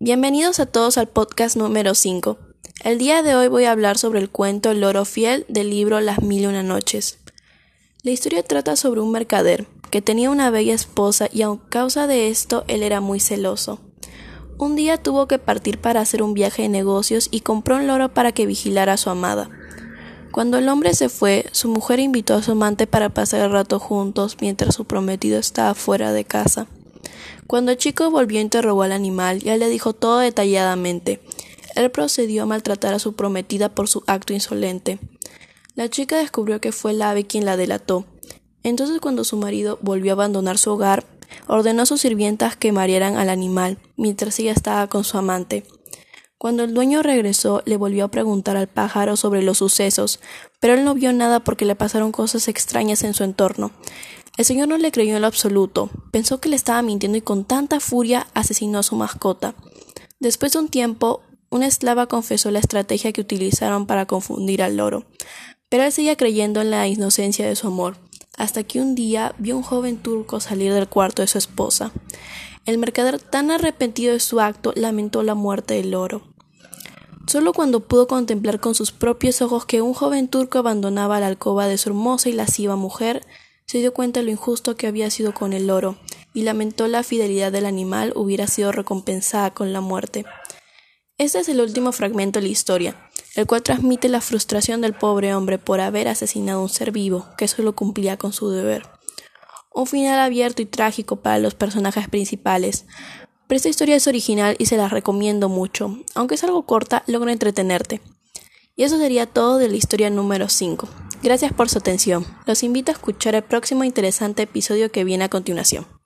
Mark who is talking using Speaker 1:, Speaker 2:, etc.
Speaker 1: Bienvenidos a todos al podcast número 5. El día de hoy voy a hablar sobre el cuento El loro fiel del libro Las mil y una noches. La historia trata sobre un mercader que tenía una bella esposa y a causa de esto él era muy celoso. Un día tuvo que partir para hacer un viaje de negocios y compró un loro para que vigilara a su amada. Cuando el hombre se fue, su mujer invitó a su amante para pasar el rato juntos mientras su prometido estaba fuera de casa. Cuando el chico volvió interrogó al animal y él le dijo todo detalladamente. Él procedió a maltratar a su prometida por su acto insolente. La chica descubrió que fue el ave quien la delató. Entonces cuando su marido volvió a abandonar su hogar, ordenó a sus sirvientas que marearan al animal, mientras ella estaba con su amante. Cuando el dueño regresó, le volvió a preguntar al pájaro sobre los sucesos, pero él no vio nada porque le pasaron cosas extrañas en su entorno. El señor no le creyó en lo absoluto, pensó que le estaba mintiendo y con tanta furia asesinó a su mascota. Después de un tiempo, una esclava confesó la estrategia que utilizaron para confundir al loro, pero él seguía creyendo en la inocencia de su amor, hasta que un día vio un joven turco salir del cuarto de su esposa. El mercader, tan arrepentido de su acto, lamentó la muerte del loro. Solo cuando pudo contemplar con sus propios ojos que un joven turco abandonaba la alcoba de su hermosa y lasciva mujer, se dio cuenta de lo injusto que había sido con el loro, y lamentó la fidelidad del animal hubiera sido recompensada con la muerte. Este es el último fragmento de la historia, el cual transmite la frustración del pobre hombre por haber asesinado a un ser vivo que solo cumplía con su deber. Un final abierto y trágico para los personajes principales. Pero esta historia es original y se la recomiendo mucho. Aunque es algo corta, logra entretenerte. Y eso sería todo de la historia número 5. Gracias por su atención. Los invito a escuchar el próximo interesante episodio que viene a continuación.